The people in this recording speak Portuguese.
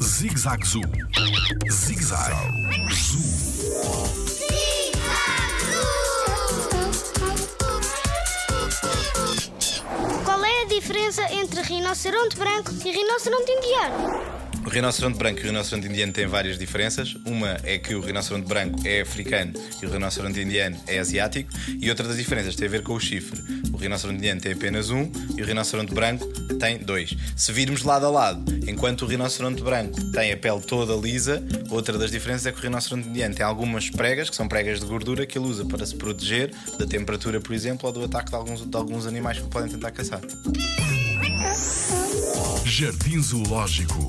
Zig-Zag Zoo. Zig-Zag Zoo. Qual é a diferença entre rinoceronte branco e rinoceronte indiano? O rinoceronte branco e o rinoceronte indiano têm várias diferenças. Uma é que o rinoceronte branco é africano e o rinoceronte indiano é asiático. E outra das diferenças tem a ver com o chifre. O rinoceronte indiano tem apenas um e o rinoceronte branco tem dois. Se virmos lado a lado, enquanto o rinoceronte branco tem a pele toda lisa, outra das diferenças é que o rinoceronte indiano tem algumas pregas, que são pregas de gordura, que ele usa para se proteger da temperatura, por exemplo, ou do ataque de alguns, de alguns animais que podem tentar caçar. Jardim Zoológico.